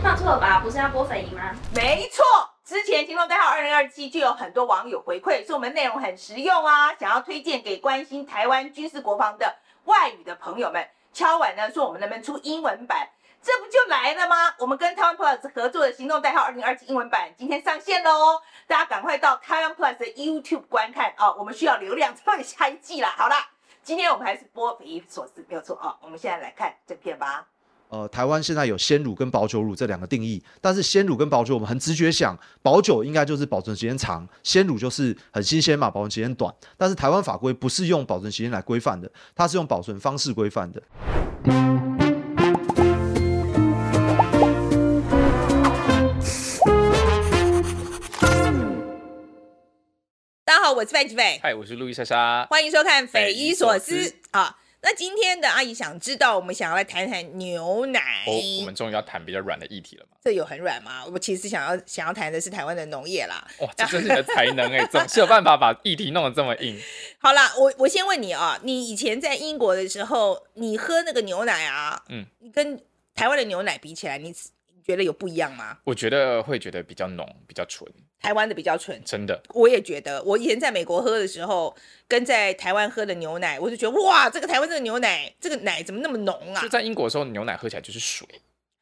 放错了吧？不是要播粉银吗？没错，之前行动代号二零二七就有很多网友回馈，说我们内容很实用啊，想要推荐给关心台湾军事国防的外语的朋友们。敲碗呢说我们能不能出英文版，这不就来了吗？我们跟台湾 Plus 合作的行动代号二零二七英文版今天上线喽，大家赶快到台湾 Plus 的 YouTube 观看啊、哦！我们需要流量，才会下一季啦。好啦，今天我们还是播匪夷所思，没有错啊、哦！我们现在来看正片吧。呃，台湾现在有鲜乳跟保酒乳这两个定义，但是鲜乳跟保酒我们很直觉想，保酒应该就是保存时间长，鲜乳就是很新鲜嘛，保存时间短。但是台湾法规不是用保存时间来规范的，它是用保存方式规范的。大家好，我是范琪斐，嗨，我是路易莎莎，欢迎收看《匪夷所思》啊。那今天的阿姨想知道，我们想要来谈谈牛奶。哦，我们终于要谈比较软的议题了嘛？这有很软吗？我其实想要想要谈的是台湾的农业啦。哇，这真是你的才能哎，总是有办法把议题弄得这么硬。好啦，我我先问你啊，你以前在英国的时候，你喝那个牛奶啊，嗯，你跟台湾的牛奶比起来，你你觉得有不一样吗？我觉得会觉得比较浓，比较纯。台湾的比较纯，真的，我也觉得。我以前在美国喝的时候，跟在台湾喝的牛奶，我就觉得哇，这个台湾这个牛奶，这个奶怎么那么浓啊？就在英国的时候，牛奶喝起来就是水，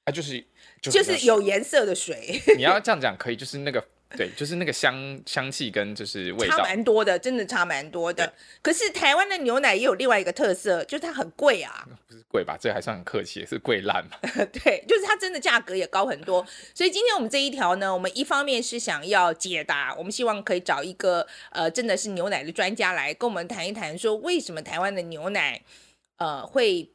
啊，就是就是，就是有颜色的水。你要这样讲可以，就是那个。对，就是那个香香气跟就是味道差蛮多的，真的差蛮多的。可是台湾的牛奶也有另外一个特色，就是它很贵啊。不是贵吧？这还算很客气，是贵烂嘛？对，就是它真的价格也高很多。所以今天我们这一条呢，我们一方面是想要解答，我们希望可以找一个呃，真的是牛奶的专家来跟我们谈一谈，说为什么台湾的牛奶呃会。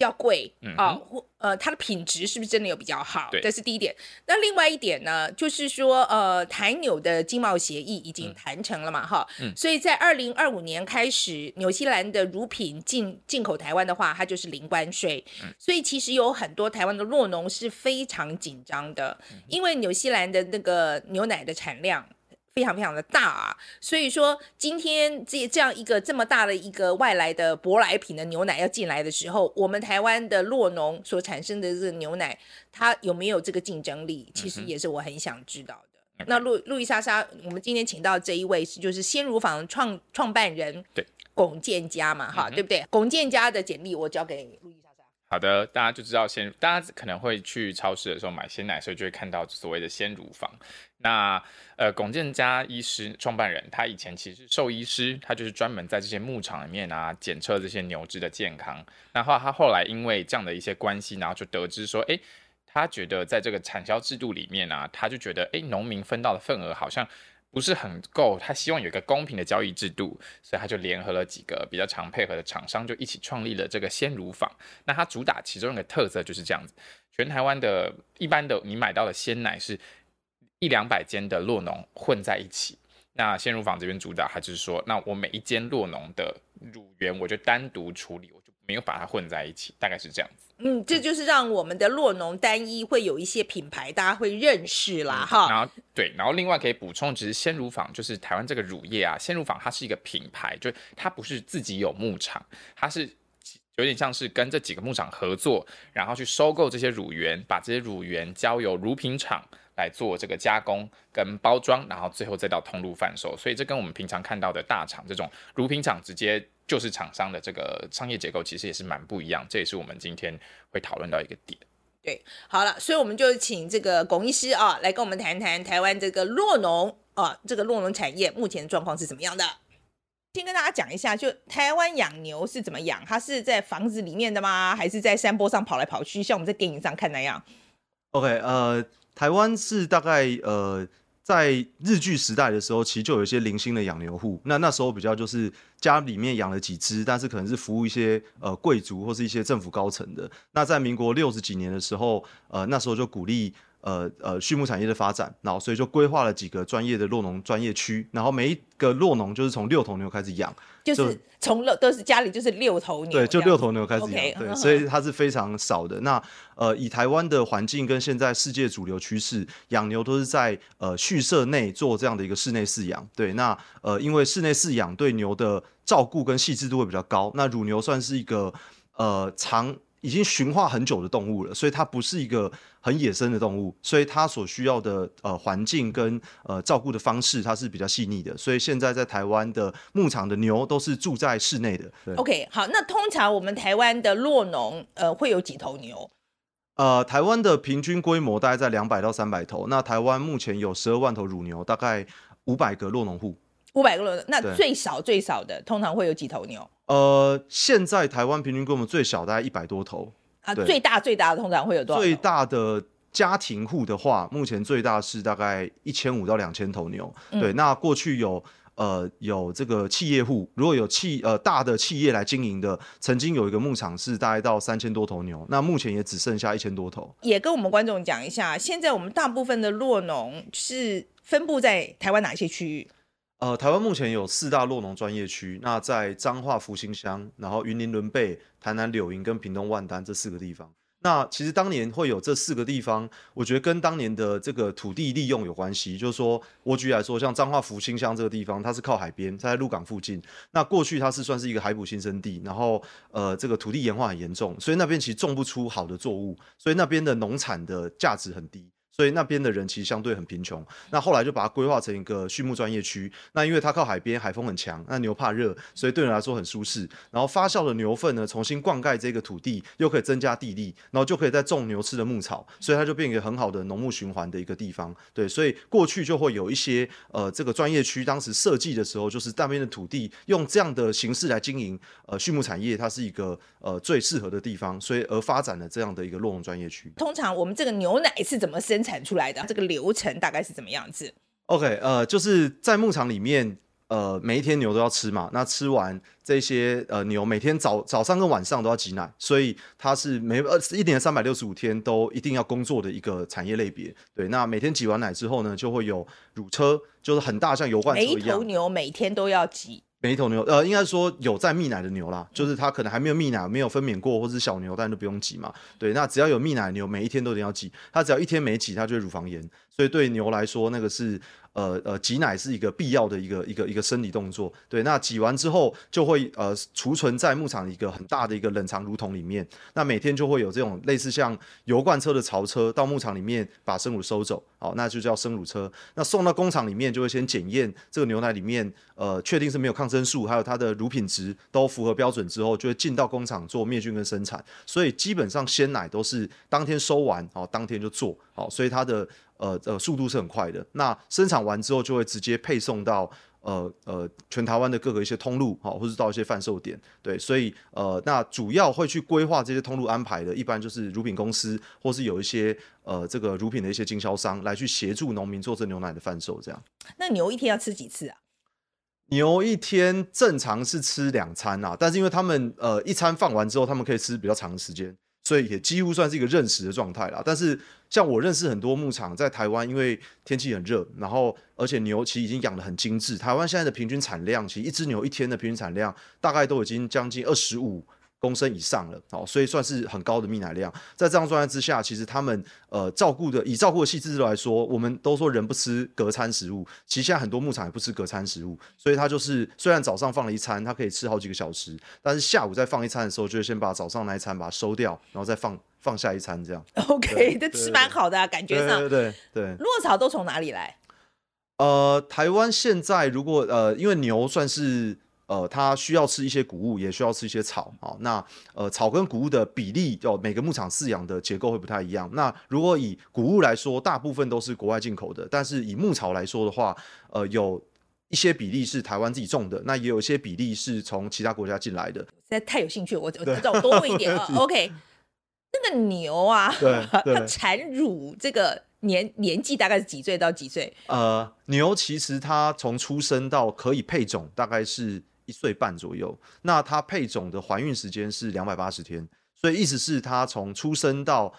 比较贵啊，或、嗯呃，呃，它的品质是不是真的有比较好？这是第一点。那另外一点呢，就是说，呃，台纽的经贸协议已经谈成了嘛，哈、嗯，所以在二零二五年开始，纽西兰的乳品进进口台湾的话，它就是零关税。嗯，所以其实有很多台湾的酪农是非常紧张的，因为纽西兰的那个牛奶的产量。非常非常的大啊，所以说今天这这样一个这么大的一个外来的舶来品的牛奶要进来的时候，我们台湾的洛农所产生的这个牛奶，它有没有这个竞争力？其实也是我很想知道的。嗯、那路路易莎莎，我们今天请到这一位是就是鲜乳坊创创办人，对，龚建家嘛，哈、嗯，对不对？龚建家的简历我交给路易。好的，大家就知道鲜，大家可能会去超市的时候买鲜奶，所以就会看到所谓的鲜乳坊。那呃，龚建嘉医师创办人，他以前其实是兽医师，他就是专门在这些牧场里面啊检测这些牛只的健康。然后他后来因为这样的一些关系，然后就得知说，哎，他觉得在这个产销制度里面啊，他就觉得，哎，农民分到的份额好像不是很够，他希望有一个公平的交易制度，所以他就联合了几个比较常配合的厂商，就一起创立了这个鲜乳坊。那他主打其中一个特色就是这样子，全台湾的一般的你买到的鲜奶是。一两百间的酪农混在一起，那鲜乳坊这边主打，他就是说，那我每一间酪农的乳源，我就单独处理，我就没有把它混在一起，大概是这样子。嗯，这就是让我们的洛农单一会有一些品牌，大家会认识啦，哈、嗯。然后对，然后另外可以补充，其实鲜乳坊就是台湾这个乳业啊，鲜乳坊它是一个品牌，就它不是自己有牧场，它是有点像是跟这几个牧场合作，然后去收购这些乳源，把这些乳源交由乳品厂。来做这个加工跟包装，然后最后再到通路贩售，所以这跟我们平常看到的大厂这种乳品厂直接就是厂商的这个商业结构，其实也是蛮不一样。这也是我们今天会讨论到一个点。对，好了，所以我们就请这个龚医师啊来跟我们谈谈台湾这个酪农啊，这个酪农产业目前的状况是怎么样的？先跟大家讲一下，就台湾养牛是怎么养？它是在房子里面的吗？还是在山坡上跑来跑去，像我们在电影上看那样？OK，呃。台湾是大概呃，在日据时代的时候，其实就有一些零星的养牛户。那那时候比较就是家里面养了几只，但是可能是服务一些呃贵族或是一些政府高层的。那在民国六十几年的时候，呃，那时候就鼓励。呃呃，畜牧产业的发展，然后所以就规划了几个专业的酪农专业区，然后每一个酪农就是从六头牛开始养，就是从六都是家里就是六头牛，对，就六头牛开始养，okay, 对，所以它是非常少的。那呃，以台湾的环境跟现在世界主流趋势，养牛都是在呃畜舍内做这样的一个室内饲养，对，那呃，因为室内饲养对牛的照顾跟细致度会比较高，那乳牛算是一个呃长。已经驯化很久的动物了，所以它不是一个很野生的动物，所以它所需要的呃环境跟呃照顾的方式，它是比较细腻的。所以现在在台湾的牧场的牛都是住在室内的。OK，好，那通常我们台湾的落农呃会有几头牛？呃，台湾的平均规模大概在两百到三百头。那台湾目前有十二万头乳牛，大概五百个落农户。五百个酪农，那最少最少的通常会有几头牛？呃，现在台湾平均规模最小大概一百多头啊，最大最大的通常会有多少？最大的家庭户的话，目前最大是大概一千五到两千头牛。嗯、对，那过去有呃有这个企业户，如果有企呃大的企业来经营的，曾经有一个牧场是大概到三千多头牛，那目前也只剩下一千多头。也跟我们观众讲一下，现在我们大部分的落农是分布在台湾哪些区域？呃，台湾目前有四大酪农专业区，那在彰化福兴乡，然后云林仑背、台南柳营跟屏东万丹这四个地方。那其实当年会有这四个地方，我觉得跟当年的这个土地利用有关系。就是说，我举例来说，像彰化福兴乡这个地方，它是靠海边，在鹿港附近。那过去它是算是一个海捕新生地，然后呃，这个土地盐化很严重，所以那边其实种不出好的作物，所以那边的农产的价值很低。所以那边的人其实相对很贫穷，那后来就把它规划成一个畜牧专业区。那因为它靠海边，海风很强，那牛怕热，所以对人来说很舒适。然后发酵的牛粪呢，重新灌溉这个土地，又可以增加地力，然后就可以再种牛吃的牧草，所以它就变一个很好的农牧循环的一个地方。对，所以过去就会有一些呃这个专业区，当时设计的时候，就是那边的土地用这样的形式来经营呃畜牧产业，它是一个呃最适合的地方，所以而发展了这样的一个酪农专业区。通常我们这个牛奶是怎么生产？产出来的这个流程大概是怎么样子？OK，呃，就是在牧场里面，呃，每一天牛都要吃嘛。那吃完这些呃牛，每天早早上跟晚上都要挤奶，所以它是每呃一年三百六十五天都一定要工作的一个产业类别。对，那每天挤完奶之后呢，就会有乳车，就是很大像油罐车一样。每一头牛每天都要挤。每一头牛，呃，应该说有在泌奶的牛啦，就是它可能还没有泌奶，没有分娩过，或是小牛，但都不用挤嘛。对，那只要有泌奶牛，每一天都一定要挤。它只要一天没挤，它就会乳房炎。所以对牛来说，那个是。呃呃，挤奶是一个必要的一个一个一个生理动作。对，那挤完之后就会呃储存在牧场一个很大的一个冷藏乳桶里面。那每天就会有这种类似像油罐车的槽车到牧场里面把生乳收走，好，那就叫生乳车。那送到工厂里面就会先检验这个牛奶里面呃确定是没有抗生素，还有它的乳品值都符合标准之后，就会进到工厂做灭菌跟生产。所以基本上鲜奶都是当天收完，好，当天就做好，所以它的。呃呃，速度是很快的。那生产完之后，就会直接配送到呃呃全台湾的各个一些通路，好，或是到一些贩售点。对，所以呃，那主要会去规划这些通路安排的，一般就是乳品公司，或是有一些呃这个乳品的一些经销商来去协助农民做这牛奶的贩售。这样。那牛一天要吃几次啊？牛一天正常是吃两餐啊，但是因为他们呃一餐放完之后，他们可以吃比较长的时间。所以也几乎算是一个认识的状态啦。但是像我认识很多牧场在台湾，因为天气很热，然后而且牛其实已经养得很精致。台湾现在的平均产量，其实一只牛一天的平均产量大概都已经将近二十五。公升以上了，好，所以算是很高的泌奶量。在这样状态之下，其实他们呃照顾的以照顾的细致度来说，我们都说人不吃隔餐食物，其实现在很多牧场也不吃隔餐食物，所以它就是虽然早上放了一餐，它可以吃好几个小时，但是下午再放一餐的时候，就会先把早上那一餐把它收掉，然后再放放下一餐这样。OK，这吃蛮好的啊，感觉上。对对对。落草都从哪里来？呃，台湾现在如果呃，因为牛算是。呃，它需要吃一些谷物，也需要吃一些草啊。那呃，草跟谷物的比例，哦，每个牧场饲养的结构会不太一样。那如果以谷物来说，大部分都是国外进口的，但是以牧草来说的话，呃，有一些比例是台湾自己种的，那也有一些比例是从其他国家进来的。实在太有兴趣，我我 知道我多问一点啊。OK，那个牛啊，对 它产乳这个年年纪大概是几岁到几岁？呃，牛其实它从出生到可以配种，大概是。一岁半左右，那它配种的怀孕时间是两百八十天，所以意思是它从出生到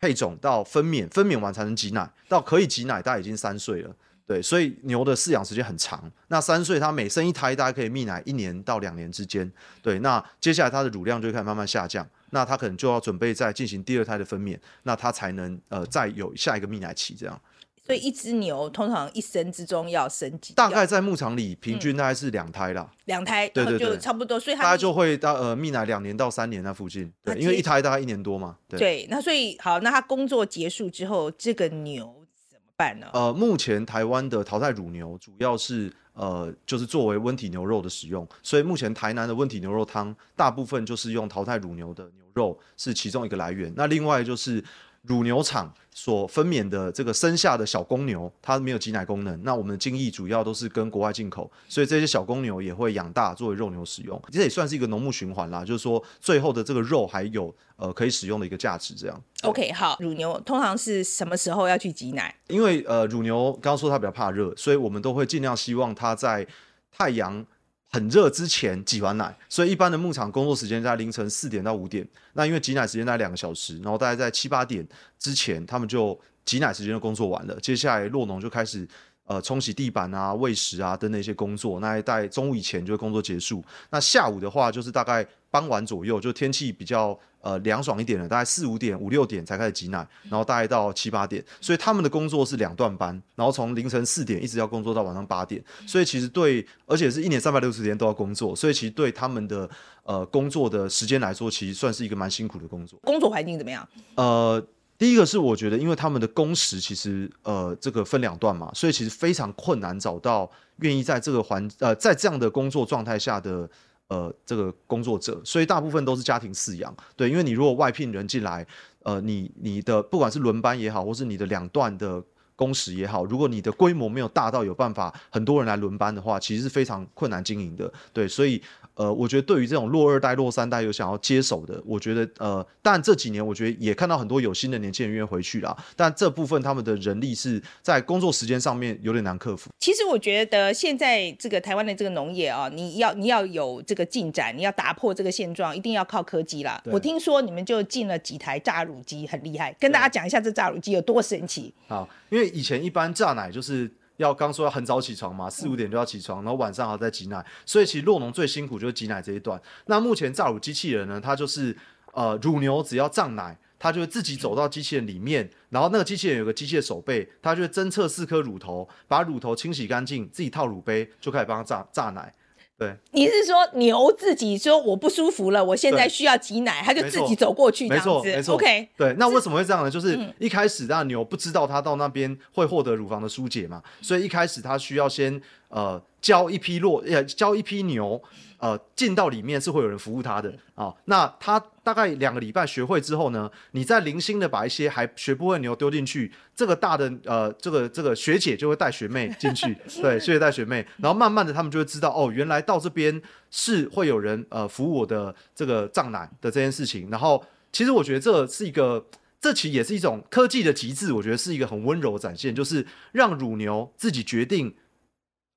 配种到分娩，分娩完才能挤奶，到可以挤奶，大概已经三岁了。对，所以牛的饲养时间很长。那三岁，它每生一胎，大概可以泌奶一年到两年之间。对，那接下来它的乳量就会开始慢慢下降，那它可能就要准备再进行第二胎的分娩，那它才能呃再有下一个泌奶期这样。所以一只牛通常一生之中要生几？大概在牧场里平均大概是两胎啦。嗯、两胎，对对对，就差不多。所以它大概就会到呃泌奶两年到三年那附近。对，因为一胎大概一年多嘛。对，对那所以好，那它工作结束之后，这个牛怎么办呢？呃，目前台湾的淘汰乳牛主要是呃就是作为温体牛肉的使用，所以目前台南的温体牛肉汤大部分就是用淘汰乳牛的牛肉是其中一个来源。那另外就是。乳牛场所分娩的这个生下的小公牛，它没有挤奶功能。那我们的精液主要都是跟国外进口，所以这些小公牛也会养大作为肉牛使用。这也算是一个农牧循环啦，就是说最后的这个肉还有呃可以使用的一个价值。这样。OK，好，乳牛通常是什么时候要去挤奶？因为呃乳牛刚刚说它比较怕热，所以我们都会尽量希望它在太阳。很热之前挤完奶，所以一般的牧场工作时间在凌晨四点到五点。那因为挤奶时间在两个小时，然后大概在七八点之前，他们就挤奶时间就工作完了。接下来落农就开始呃冲洗地板啊、喂食啊等等一些工作。那在中午以前就会工作结束。那下午的话就是大概傍晚左右，就天气比较。呃，凉爽一点了，大概四五点、五六点才开始挤奶，然后大概到七八点，所以他们的工作是两段班，然后从凌晨四点一直要工作到晚上八点，所以其实对，而且是一年三百六十天都要工作，所以其实对他们的呃工作的时间来说，其实算是一个蛮辛苦的工作。工作环境怎么样？呃，第一个是我觉得，因为他们的工时其实呃这个分两段嘛，所以其实非常困难找到愿意在这个环呃在这样的工作状态下的。呃，这个工作者，所以大部分都是家庭饲养，对，因为你如果外聘人进来，呃，你你的不管是轮班也好，或是你的两段的工时也好，如果你的规模没有大到有办法很多人来轮班的话，其实是非常困难经营的，对，所以。呃，我觉得对于这种落二代、落三代有想要接手的，我觉得呃，但这几年我觉得也看到很多有新的年轻人愿意回去啦。但这部分他们的人力是在工作时间上面有点难克服。其实我觉得现在这个台湾的这个农业啊，你要你要有这个进展，你要打破这个现状，一定要靠科技啦。我听说你们就进了几台榨乳机，很厉害，跟大家讲一下这榨乳机有多神奇。好，因为以前一般榨奶就是。要刚说要很早起床嘛，四五点就要起床，然后晚上还要再挤奶，所以其实洛农最辛苦就是挤奶这一段。那目前榨乳机器人呢，它就是呃乳牛只要胀奶，它就会自己走到机器人里面，然后那个机器人有个机械手背，它就会侦测四颗乳头，把乳头清洗干净，自己套乳杯就开始帮它榨榨奶。对，你是说牛自己说我不舒服了，我现在需要挤奶，他就自己走过去这样子。没错，没错。OK，对，那为什么会这样呢？就是一开始那牛不知道它到那边会获得乳房的疏解嘛，所以一开始它需要先呃教一批骆呃教一批牛。呃，进到里面是会有人服务他的啊、哦。那他大概两个礼拜学会之后呢，你再零星的把一些还学不会的牛丢进去，这个大的呃，这个这个学姐就会带学妹进去，对，学姐带学妹，然后慢慢的他们就会知道，哦，原来到这边是会有人呃服务我的这个藏奶的这件事情。然后其实我觉得这是一个，这其实也是一种科技的极致，我觉得是一个很温柔的展现，就是让乳牛自己决定，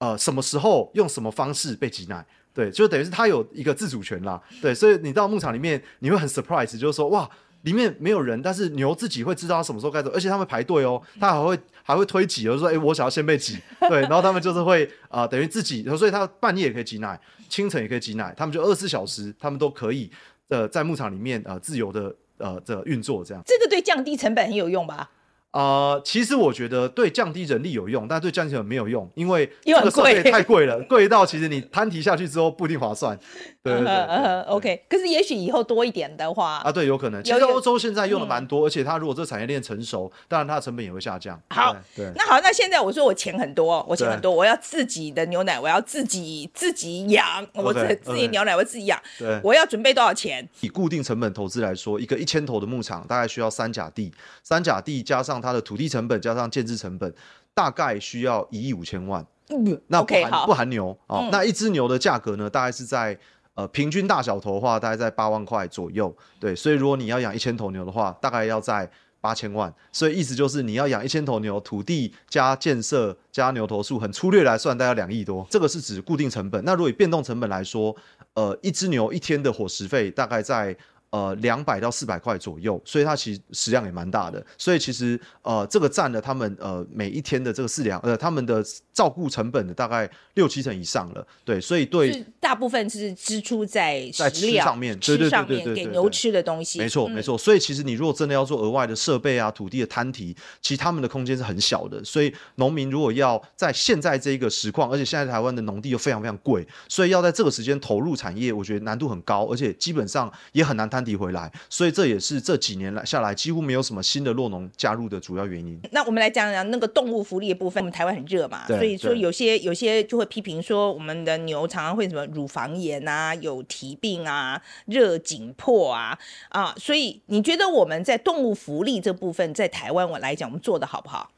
呃，什么时候用什么方式被挤奶。对，就等于是他有一个自主权啦。对，所以你到牧场里面，你会很 surprise，就是说哇，里面没有人，但是牛自己会知道它什么时候该走，而且他们排队哦，它还会还会推挤，就是说哎，我想要先被挤。对，然后他们就是会啊、等于自己，所以他半夜也可以挤奶，清晨也可以挤奶，他们就二十四小时，他们都可以呃在牧场里面呃自由的呃的运作这样。这个对降低成本很有用吧？呃，其实我觉得对降低人力有用，但对降低成本没有用，因为这个设备太贵了，贵到其实你摊提下去之后不一定划算。对对对，，OK。可是也许以后多一点的话啊，对，有可能。其实欧洲现在用的蛮多，嗯，而且它如果这个产业链成熟，当然它的成本也会下降。好，那好，那现在我说我钱很多，我钱很多，我要自己的牛奶，我要自己自己养，我自自己牛奶我自己养，对，我要准备多少钱？以固定成本投资来说，一个一千头的牧场大概需要三甲地，三甲地加上它的土地成本加上建制成本，大概需要一亿五千万。嗯，那不含 okay, 不含牛啊、哦嗯？那一只牛的价格呢？大概是在呃平均大小头的话，大概在八万块左右。对，所以如果你要养一千头牛的话，大概要在八千万。所以意思就是你要养一千头牛，土地加建设加牛头数，很粗略来算，大概两亿多。这个是指固定成本。那如果以变动成本来说，呃，一只牛一天的伙食费大概在。呃两百到四百块左右，所以它其实食量也蛮大的。所以其实呃这个占了他们呃每一天的这个饲粮呃他们的照顾成本的大概六七成以上了。对，所以对大部分是支出在在吃上面，吃上面给牛吃的东西。没错没错。所以其实你如果真的要做额外的设备啊、土地的摊提，其实他们的空间是很小的。所以农民如果要在现在这个实况，而且现在台湾的农地又非常非常贵，所以要在这个时间投入产业，我觉得难度很高，而且基本上也很难摊提回来。所以这也是这几年来下来几乎没有什么新的洛农加入的主要原因。那我们来讲讲那个动物福利的部分。我们台湾很热嘛，所以说有些有些就会批评说，我们的牛常常会什么乳房炎啊、有蹄病啊、热紧迫啊啊。所以你觉得我们在动物福利这部分，在台湾我来讲，我们做的好不好？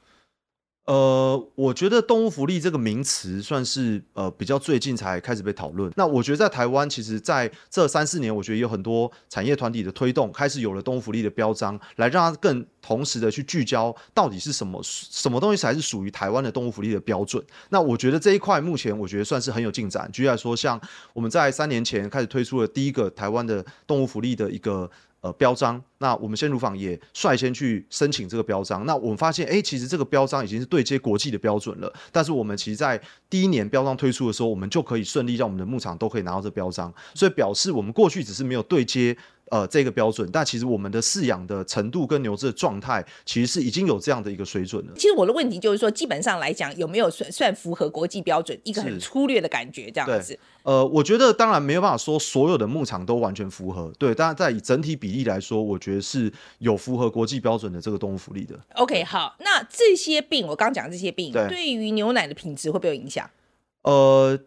呃，我觉得动物福利这个名词算是呃比较最近才开始被讨论。那我觉得在台湾，其实在这三四年，我觉得有很多产业团体的推动，开始有了动物福利的标章，来让它更同时的去聚焦到底是什么什么东西才是属于台湾的动物福利的标准。那我觉得这一块目前我觉得算是很有进展。举例来说，像我们在三年前开始推出了第一个台湾的动物福利的一个。呃，标章，那我们先乳坊也率先去申请这个标章。那我们发现，哎，其实这个标章已经是对接国际的标准了。但是我们其实，在第一年标章推出的时候，我们就可以顺利让我们的牧场都可以拿到这标章。所以表示我们过去只是没有对接。呃，这个标准，但其实我们的饲养的程度跟牛只的状态，其实是已经有这样的一个水准了。其实我的问题就是说，基本上来讲，有没有算算符合国际标准？一个很粗略的感觉，这样子。呃，我觉得当然没有办法说所有的牧场都完全符合，对。但是在以整体比例来说，我觉得是有符合国际标准的这个动物福利的。OK，好，那这些病，我刚讲这些病，对，对于牛奶的品质会不会有影响？呃。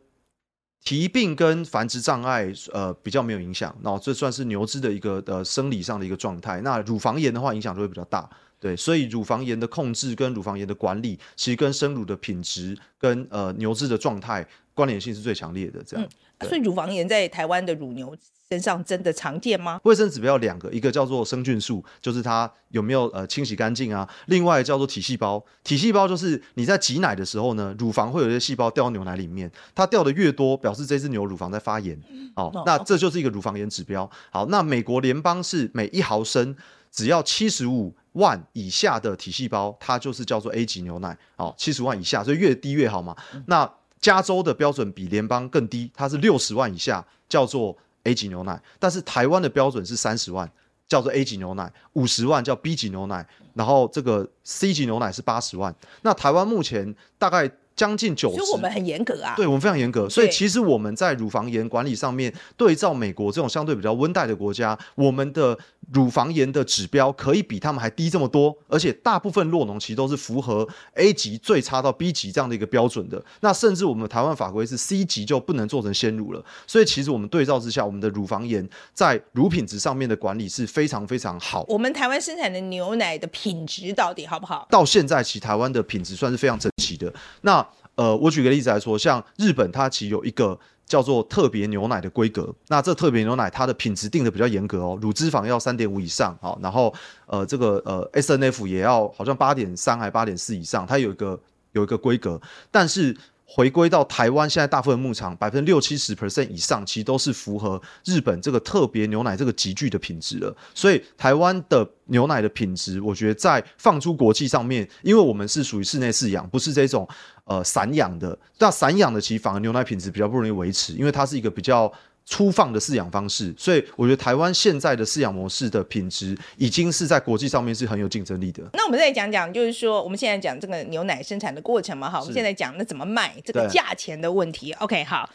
蹄病跟繁殖障碍，呃，比较没有影响，那这算是牛只的一个呃生理上的一个状态。那乳房炎的话，影响就会比较大，对，所以乳房炎的控制跟乳房炎的管理，其实跟生乳的品质跟呃牛只的状态关联性是最强烈的。这样，嗯，所以乳房炎在台湾的乳牛身上真的常见吗？卫生指标两个，一个叫做生菌数，就是它有没有呃清洗干净啊；另外叫做体细胞，体细胞就是你在挤奶的时候呢，乳房会有一些细胞掉到牛奶里面，它掉的越多，表示这只牛乳房在发炎。好，哦，那这就是一个乳房炎指标。好，那美国联邦是每一毫升只要七十五万以下的体细胞，它就是叫做 A 级牛奶。好，七十万以下，所以越低越好嘛。那加州的标准比联邦更低，它是六十万以下，叫做 A 级牛奶，但是台湾的标准是三十万，叫做 A 级牛奶；五十万叫 B 级牛奶，然后这个 C 级牛奶是八十万。那台湾目前大概。将近九十，所以我们很严格啊。对，我们非常严格，所以其实我们在乳房炎管理上面，对照美国这种相对比较温带的国家，我们的乳房炎的指标可以比他们还低这么多，而且大部分落农其实都是符合 A 级最差到 B 级这样的一个标准的。那甚至我们台湾法规是 C 级就不能做成鲜乳了。所以其实我们对照之下，我们的乳房炎在乳品质上面的管理是非常非常好。我们台湾生产的牛奶的品质到底好不好？到现在，其实台湾的品质算是非常整的。那呃，我举个例子来说，像日本，它其实有一个叫做特别牛奶的规格。那这特别牛奶它的品质定的比较严格哦，乳脂肪要三点五以上，好，然后呃这个呃 SNF 也要好像八点三还八点四以上，它有一个有一个规格，但是。回归到台湾，现在大部分牧场百分之六七十 percent 以上，其实都是符合日本这个特别牛奶这个集聚的品质的。所以台湾的牛奶的品质，我觉得在放出国际上面，因为我们是属于室内饲养，不是这种呃散养的。那散养的其实反而牛奶品质比较不容易维持，因为它是一个比较。粗放的饲养方式，所以我觉得台湾现在的饲养模式的品质已经是在国际上面是很有竞争力的。那我们再讲讲，就是说我们现在讲这个牛奶生产的过程嘛，哈，我们现在讲那怎么卖这个价钱的问题。OK，好，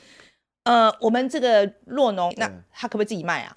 呃，我们这个酪农，那他可不可以自己卖啊？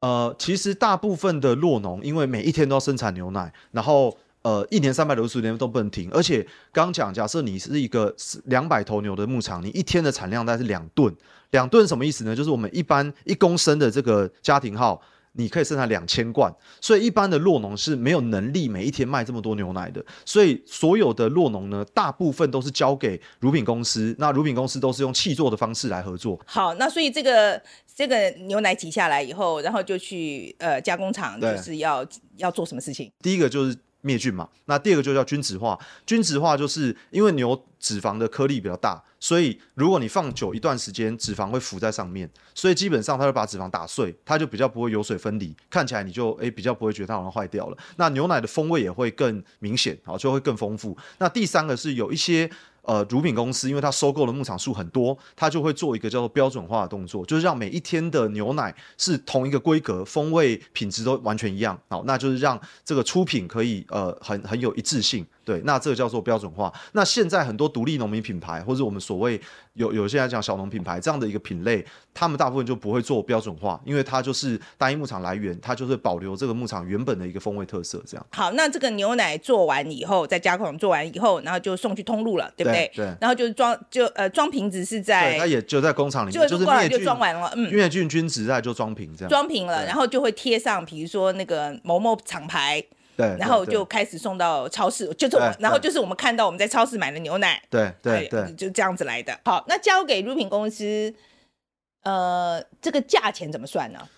呃，其实大部分的酪农，因为每一天都要生产牛奶，然后呃，一年三百六十五天都不能停，而且刚讲，假设你是一个两百头牛的牧场，你一天的产量大概是两吨。两吨什么意思呢？就是我们一般一公升的这个家庭号，你可以生产两千罐，所以一般的酪农是没有能力每一天卖这么多牛奶的。所以所有的酪农呢，大部分都是交给乳品公司，那乳品公司都是用契作的方式来合作。好，那所以这个这个牛奶挤下来以后，然后就去呃加工厂，就是要要做什么事情？第一个就是。灭菌嘛。那第二个就叫均质化，均质化就是因为牛脂肪的颗粒比较大，所以如果你放久一段时间，脂肪会浮在上面，所以基本上它会把脂肪打碎，它就比较不会油水分离，看起来你就诶、比较不会觉得它好像坏掉了。那牛奶的风味也会更明显，好就会更丰富。那第三个是有一些。呃，乳品公司因为它收购的牧场数很多，它就会做一个叫做标准化的动作，就是让每一天的牛奶是同一个规格，风味品质都完全一样，好，那就是让这个出品可以呃很很有一致性。对，那这个叫做标准化。那现在很多独立农民品牌，或者我们所谓有有些来讲小农品牌这样的一个品类，他们大部分就不会做标准化，因为它就是单一牧场来源，它就是保留这个牧场原本的一个风味特色。这样。好，那这个牛奶做完以后，在加工厂做完以后，然后就送去通路了，对不对？对。对，然后就装就呃装瓶子是在，它也就在工厂里面，就就是过来就装完了，嗯，灭菌均质在就装瓶这样。装瓶了，然后就会贴上，比如说那个某某厂牌。对，然后就开始送到超市，就是我，然后就是我们看到我们在超市买的牛奶，对对对，就这样子来的。好，那交给乳品公司，呃，这个价钱怎么算呢？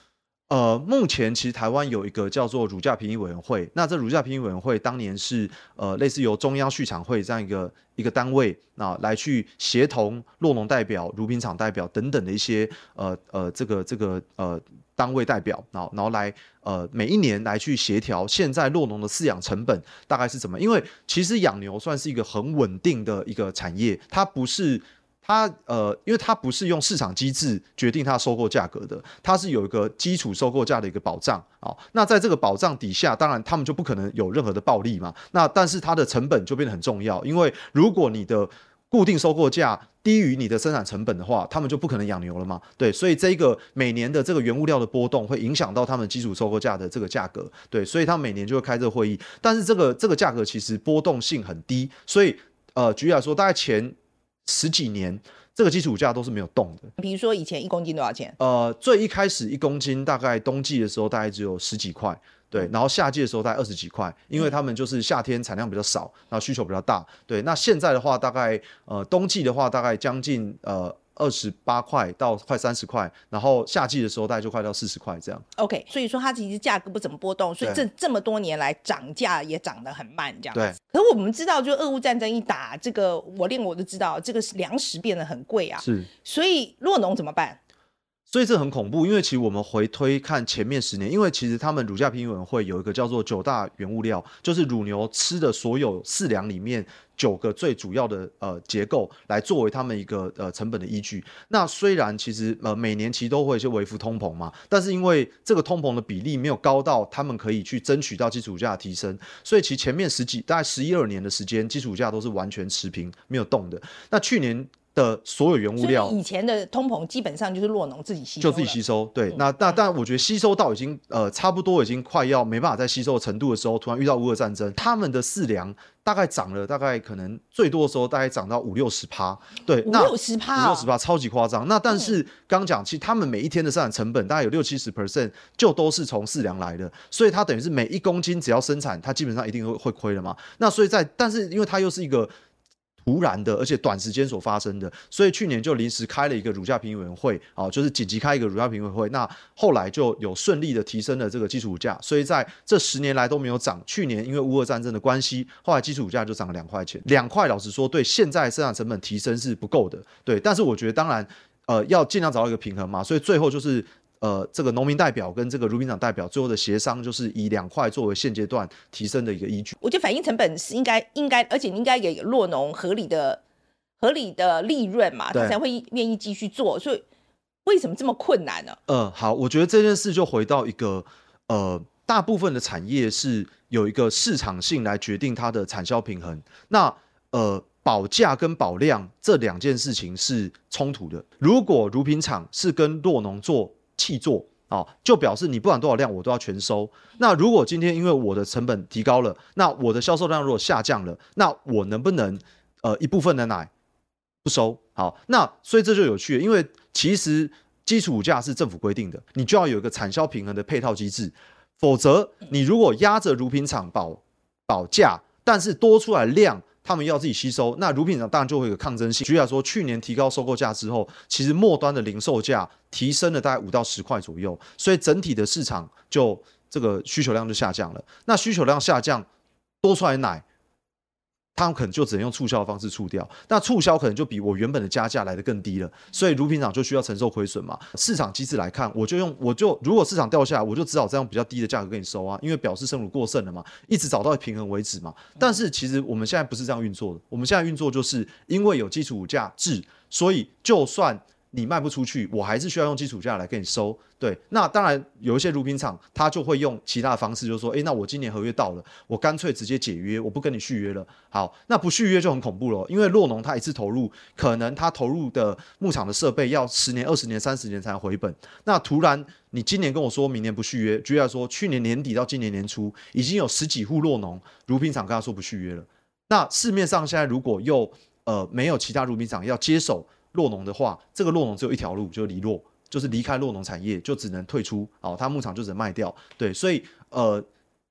呃，目前其实台湾有一个叫做乳价评议委员会，那这乳价评议委员会当年是呃类似由中央畜产会这样一个一个单位啊来去协同洛农代表、乳品厂代表等等的一些呃呃这个这个呃单位代表，然后然后来呃每一年来去协调现在洛农的饲养成本大概是怎么？因为其实养牛算是一个很稳定的一个产业，它不是。它呃，因为它不是用市场机制决定它收购价格的，它是有一个基础收购价的一个保障啊、那在这个保障底下，当然他们就不可能有任何的暴利嘛。那但是它的成本就变得很重要，因为如果你的固定收购价低于你的生产成本的话，他们就不可能养牛了嘛。对，所以这个每年的这个原物料的波动会影响到他们基础收购价的这个价格。对，所以他每年就会开这个会议，但是这个这个价格其实波动性很低，所以呃，举例来说，大概前。十几年，这个基础价都是没有动的。比如说以前一公斤多少钱？呃，最一开始一公斤大概冬季的时候大概只有十几块，对，然后夏季的时候大概二十几块，因为他们就是夏天产量比较少，然后需求比较大，对。那现在的话，大概呃冬季的话大概将近呃。二十八块到快三十块，然后夏季的时候大概就快到四十块这样。OK，所以说它其实价格不怎么波动，所以这这么多年来涨价也涨得很慢这样。对。可是我们知道，就俄乌战争一打，这个我连我都知道，这个粮食变得很贵啊。是。所以酪农怎么办？所以这很恐怖，因为其实我们回推看前面十年，因为其实他们乳价评委会有一个叫做九大原物料，就是乳牛吃的所有饲粮里面九个最主要的呃结构，来作为他们一个呃成本的依据。那虽然其实呃每年其实都会有一些微幅通膨嘛，但是因为这个通膨的比例没有高到他们可以去争取到基础价的提升，所以其实前面十几大概十一二年的时间，基础价都是完全持平没有动的。那去年。的所有原物料，以前的通膨基本上就是洛农自己吸收，就自己吸收。对，嗯、那那但我觉得吸收到已经呃差不多已经快要没办法再吸收的程度的时候，突然遇到乌俄战争，他们的饲粮大概涨了大概可能最多的时候大概涨到五六十趴，对，五六十趴，五六十趴超级夸张。那但是刚讲，其实他们每一天的生产成本大概有六七十 percent 就都是从饲粮来的，所以它等于是每一公斤只要生产，它基本上一定会会亏了嘛。那所以在但是因为它又是一个。突然的，而且短时间所发生的，所以去年就临时开了一个乳价评委会，啊，就是紧急开一个乳价评委会。那后来就有顺利的提升了这个基础价，所以在这十年来都没有涨。去年因为乌俄战争的关系，后来基础价就涨了两块钱，两块老实说对现在生产成本提升是不够的，对。但是我觉得当然，呃，要尽量找到一个平衡嘛，所以最后就是。呃，这个农民代表跟这个乳品厂代表最后的协商，就是以两块作为现阶段提升的一个依据。我觉得反映成本是应该应该，而且应该给酪农合理的合理的利润嘛，他才会愿意继续做。所以为什么这么困难呢？呃，好，我觉得这件事就回到一个呃，大部分的产业是有一个市场性来决定它的产销平衡。那呃，保价跟保量这两件事情是冲突的。如果乳品厂是跟洛农做契作啊，就表示你不管多少量，我都要全收。那如果今天因为我的成本提高了，那我的销售量如果下降了，那我能不能呃一部分的奶不收？好，那所以这就有趣了，因为其实基础价是政府规定的，你就要有一个产销平衡的配套机制，否则你如果压着乳品厂保保价，但是多出来量。他们要自己吸收，那乳品厂当然就会有抗争性。举例来说，去年提高收购价之后，其实末端的零售价提升了大概五到十块左右，所以整体的市场就这个需求量就下降了。那需求量下降，多出来奶。他们可能就只能用促销的方式促掉，那促销可能就比我原本的加价来得更低了，所以乳品厂就需要承受亏损嘛。市场机制来看，我就用我就如果市场掉下来，我就只好这样比较低的价格给你收啊，因为表示生乳过剩了嘛，一直找到平衡为止嘛。但是其实我们现在不是这样运作的，我们现在运作就是因为有基础价制，所以就算。你卖不出去，我还是需要用基础价来给你收。对，那当然有一些乳品厂，他就会用其他的方式，就是说，诶，那我今年合约到了，我干脆直接解约，我不跟你续约了。好，那不续约就很恐怖了，因为洛农他一次投入，可能他投入的牧场的设备要十年、二十年、三十年才能回本。那突然你今年跟我说明年不续约，举例来说，去年年底到今年年初，已经有十几户洛农乳品厂跟他说不续约了。那市面上现在如果又呃没有其他乳品厂要接手。洛农的话，这个洛农只有一条路，就是离洛，就是离开洛农产业，就只能退出，好，他牧场就只能卖掉。对，所以呃，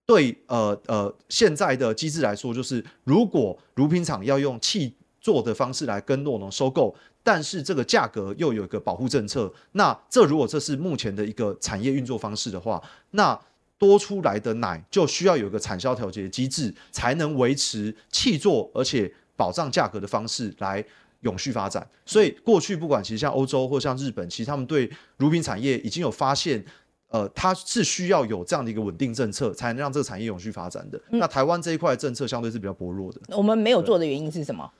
对呃呃，现在的机制来说，就是如果乳品厂要用契作的方式来跟酪农收购，但是这个价格又有一个保护政策，那这如果这是目前的一个产业运作方式的话，那多出来的奶就需要有一个产销调节机制，才能维持契作而且保障价格的方式来。永续发展，所以过去不管其实像欧洲或像日本，其实他们对乳品产业已经有发现，呃，它是需要有这样的一个稳定政策，才能让这个产业永续发展的。嗯、那台湾这一块政策相对是比较薄弱的。我们没有做的原因是什么？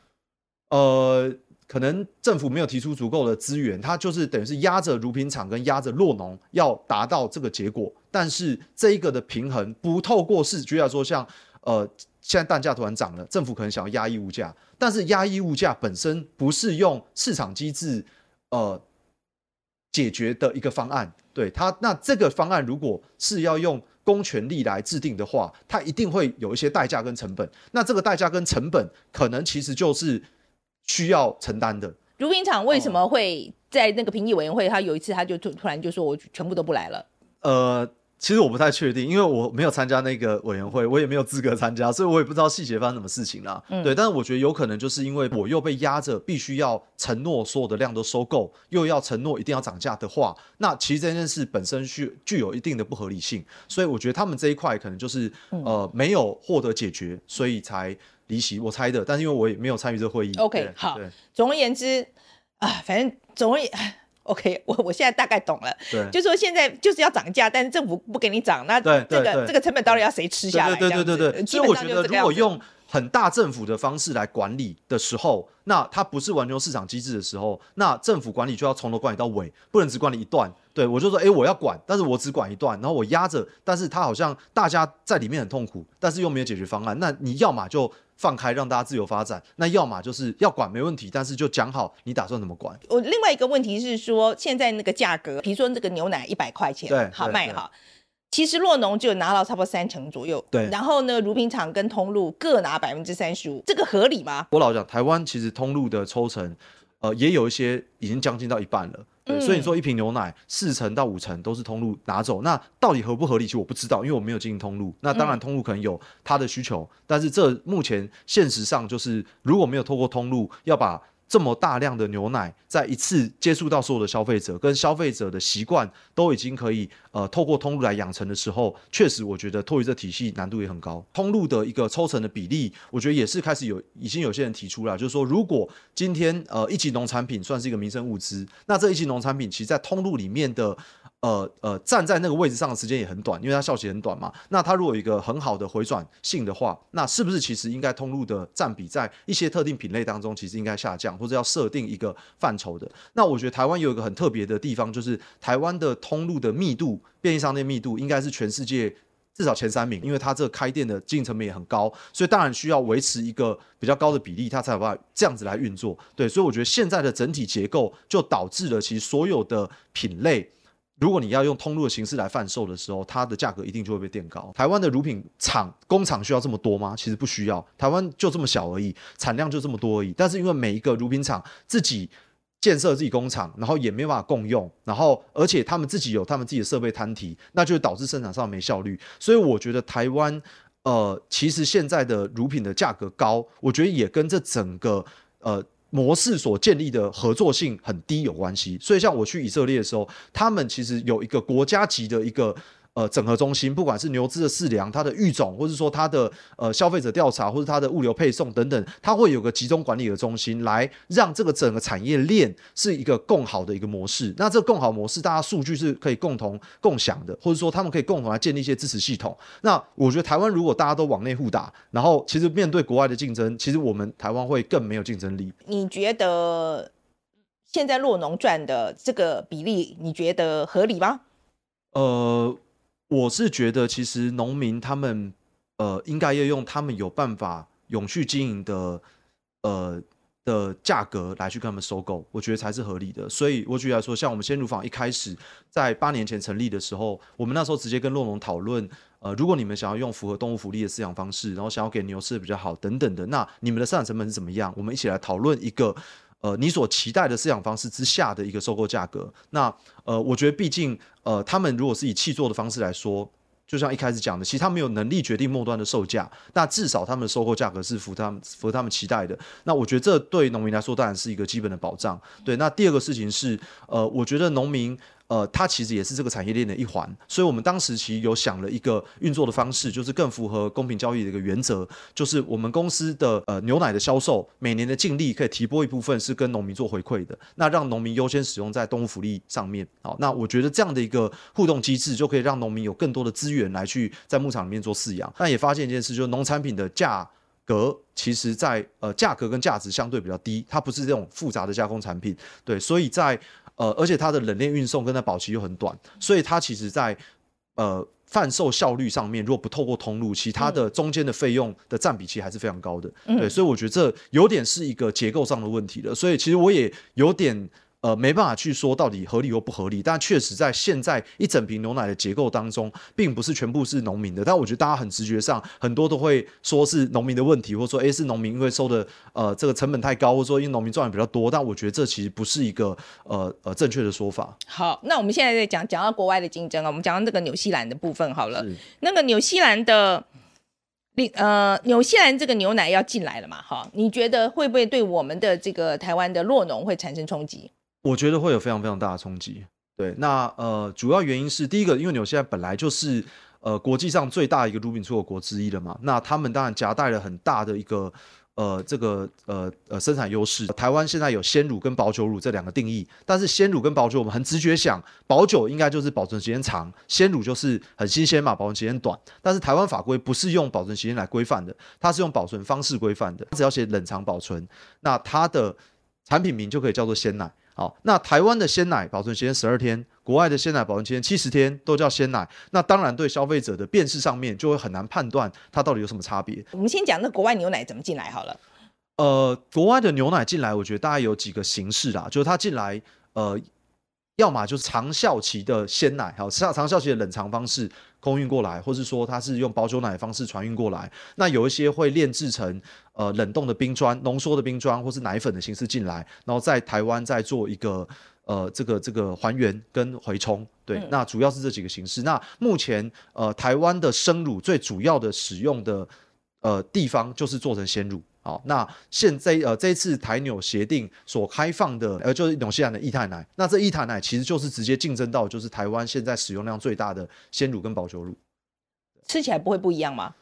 呃，可能政府没有提出足够的资源，它就是等于是压着乳品厂跟压着落农要达到这个结果，但是这一个的平衡不透过是，举例来说像呃。现在蛋价突然涨了，政府可能想要压抑物价，但是压抑物价本身不是用市场机制呃解决的一个方案。对它，那这个方案如果是要用公权力来制定的话，它一定会有一些代价跟成本。那这个代价跟成本，可能其实就是需要承担的。乳品厂为什么会在那个评议委员会，他有一次他就突突然就说，我全部都不来了。呃。其实我不太确定，因为我没有参加那个委员会，我也没有资格参加，所以我也不知道细节发生什么事情啦。嗯、对，但是我觉得有可能就是因为我又被压着，必须要承诺所有的量都收购，又要承诺一定要涨价的话，那其实这件事本身具具有一定的不合理性，所以我觉得他们这一块可能就是呃没有获得解决，所以才离席。我猜的，但是因为我也没有参与这个会议。OK，好，总而言之啊，反正总而言。OK，我我现在大概懂了，对，就说现在就是要涨价，但是政府不给你涨，那这个这个成本到底要谁吃下来？对对对对对，所以我觉得如果用很大政府的方式来管理的时候，那它不是完全用市场机制的时候，那政府管理就要从头管理到尾，不能只管理一段。对，我就说，哎，我要管，但是我只管一段，然后我压着，但是它好像大家在里面很痛苦，但是又没有解决方案。那你要么就放开让大家自由发展，那要么就是要管没问题，但是就讲好你打算怎么管。我另外一个问题是说，现在那个价格，比如说这个牛奶一百块钱，对，好卖哈，其实洛农就拿到差不多三成左右，对。然后呢，乳品厂跟通路各拿百分之三十五，这个合理吗？我老实讲，台湾其实通路的抽成，呃，也有一些已经将近到一半了。对，所以你说一瓶牛奶四成到五成都是通路拿走，那到底合不合理？其实我不知道，因为我没有经营通路。那当然通路可能有它的需求，但是这目前现实上就是如果没有透过通路要把。这么大量的牛奶，在一次接触到所有的消费者，跟消费者的习惯都已经可以呃透过通路来养成的时候，确实我觉得脱离这体系难度也很高。通路的一个抽成的比例，我觉得也是开始有已经有些人提出了，就是说如果今天呃一级农产品算是一个民生物资，那这一级农产品其实在通路里面的。呃呃，站在那个位置上的时间也很短，因为它效期很短嘛。那它如果有一个很好的回转性的话，那是不是其实应该通路的占比在一些特定品类当中，其实应该下降，或者要设定一个范畴的？那我觉得台湾有一个很特别的地方，就是台湾的通路的密度，便利商店密度应该是全世界至少前三名，因为它这个开店的经营成本也很高，所以当然需要维持一个比较高的比例，它才有办法这样子来运作。对，所以我觉得现在的整体结构就导致了其实所有的品类。如果你要用通路的形式来贩售的时候，它的价格一定就会被垫高。台湾的乳品厂工厂需要这么多吗？其实不需要，台湾就这么小而已，产量就这么多而已。但是因为每一个乳品厂自己建设自己工厂，然后也没办法共用，然后而且他们自己有他们自己的设备摊提，那就导致生产上没效率。所以我觉得台湾呃，其实现在的乳品的价格高，我觉得也跟这整个呃。模式所建立的合作性很低有关系，所以像我去以色列的时候，他们其实有一个国家级的一个呃整合中心，不管是牛只的饲粮、它的育种，或者说它的呃消费者调查，或者它的物流配送等等，它会有个集中管理的中心，来让这个整个产业链是一个共好的一个模式。那这个共好模式，大家数据是可以共同共享的，或者说他们可以共同来建立一些支持系统。那我觉得台湾如果大家都往内互打，然后其实面对国外的竞争，其实我们台湾会更没有竞争力。你觉得？现在洛农赚的这个比例，你觉得合理吗？呃，我是觉得其实农民他们呃应该要用他们有办法永续经营的呃的价格来去跟他们收购，我觉得才是合理的。所以我举例来说，像我们鲜乳坊一开始在八年前成立的时候，我们那时候直接跟酪农讨论，呃，如果你们想要用符合动物福利的饲养方式，然后想要给牛吃的比较好等等的，那你们的生产成本是怎么样？我们一起来讨论一个。呃，你所期待的饲养方式之下的一个收购价格，那呃，我觉得毕竟呃，他们如果是以气做的方式来说，就像一开始讲的，其实他们有能力决定末端的售价，那至少他们的收购价格是符他们符合他们期待的。那我觉得这对农民来说当然是一个基本的保障。对，那第二个事情是，呃，我觉得农民。呃，它其实也是这个产业链的一环，所以我们当时其实有想了一个运作的方式，就是更符合公平交易的一个原则，就是我们公司的呃牛奶的销售，每年的净利可以提拨一部分是跟农民做回馈的，那让农民优先使用在动物福利上面。好，那我觉得这样的一个互动机制，就可以让农民有更多的资源来去在牧场里面做饲养。但也发现一件事，就是农产品的价格，其实在呃价格跟价值相对比较低，它不是这种复杂的加工产品，对，所以在。呃，而且它的冷链运送跟它保期又很短，所以它其实在呃贩售效率上面，如果不透过通路，其他的中间的费用的占比其实还是非常高的。对，所以我觉得这有点是一个结构上的问题了。所以其实我也有点。呃，没办法去说到底合理或不合理，但确实在现在一整瓶牛奶的结构当中，并不是全部是农民的。但我觉得大家很直觉上，很多都会说是农民的问题，或者说，诶，是农民因为收的呃这个成本太高，或者说因为农民赚的比较多。但我觉得这其实不是一个呃呃正确的说法。好，那我们现在在讲讲到国外的竞争啊，我们讲到这个纽西兰的部分好了。那个纽西兰的，呃，纽西兰这个牛奶要进来了嘛？哈，你觉得会不会对我们的这个台湾的酪农会产生冲击？我觉得会有非常非常大的冲击。对，那呃，主要原因是第一个，因为纽西兰本来就是呃国际上最大一个乳品出口国之一了嘛，那他们当然夹带了很大的一个呃这个呃呃生产优势。台湾现在有鲜乳跟保酒乳这两个定义，但是鲜乳跟保酒我们很直觉想，保酒应该就是保存时间长，鲜乳就是很新鲜嘛，保存时间短。但是台湾法规不是用保存时间来规范的，它是用保存方式规范的，只要写冷藏保存，那它的产品名就可以叫做鲜奶。好，那台湾的鲜奶保存时间十二天，国外的鲜奶保存期间七十天，都叫鲜奶。那当然对消费者的辨识上面就会很难判断它到底有什么差别。我们先讲那国外牛奶怎么进来好了。呃，国外的牛奶进来，我觉得大概有几个形式啦，就是它进来，呃。要么就是长效期的鲜奶，好，长长效期的冷藏方式空运过来，或是说它是用保酒奶的方式传运过来。那有一些会炼制成呃冷冻的冰砖、浓缩的冰砖，或是奶粉的形式进来，然后在台湾再做一个呃这个这个还原跟回冲。对，嗯、那主要是这几个形式。那目前呃台湾的生乳最主要的使用的呃地方就是做成鲜乳。好，那现在呃，这一次台纽协定所开放的呃，就是纽西兰的液态奶，那这液态奶其实就是直接竞争到就是台湾现在使用量最大的鲜乳跟保酒乳，吃起来不会不一样吗？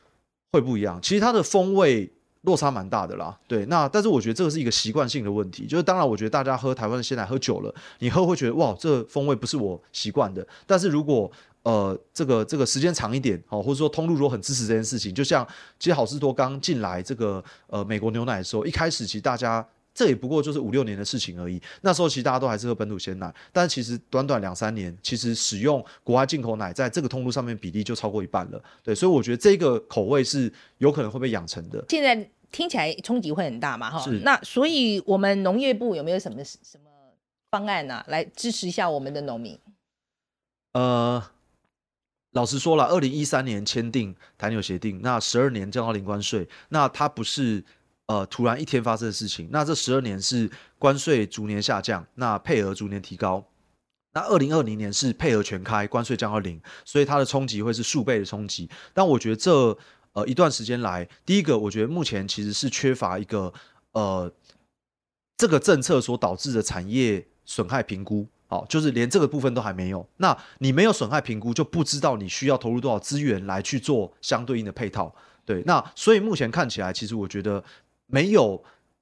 会不一样，其实它的风味落差蛮大的啦。对，那但是我觉得这个是一个习惯性的问题，就是当然我觉得大家喝台湾的鲜奶喝久了，你喝会觉得哇，这个风味不是我习惯的，但是如果呃，这个这个时间长一点，哦，或者说通路如果很支持这件事情，就像其实好事多刚进来这个呃美国牛奶的时候，一开始其实大家这也不过就是五六年的事情而已。那时候其实大家都还是喝本土鲜奶，但是其实短短两三年，其实使用国外进口奶在这个通路上面比例就超过一半了。对，所以我觉得这个口味是有可能会被养成的。现在听起来冲击会很大嘛，哈。是。那所以我们农业部有没有什么什么方案呢、啊，来支持一下我们的农民？呃。老实说了，二零一三年签订台纽协定，那十二年降到零关税，那它不是呃突然一天发生的事情，那这十二年是关税逐年下降，那配额逐年提高，那二零二零年是配额全开，关税降到零，所以它的冲击会是数倍的冲击。但我觉得这呃一段时间来，第一个我觉得目前其实是缺乏一个呃这个政策所导致的产业损害评估。好，就是连这个部分都还没有。那你没有损害评估，就不知道你需要投入多少资源来去做相对应的配套。对，那所以目前看起来，其实我觉得没有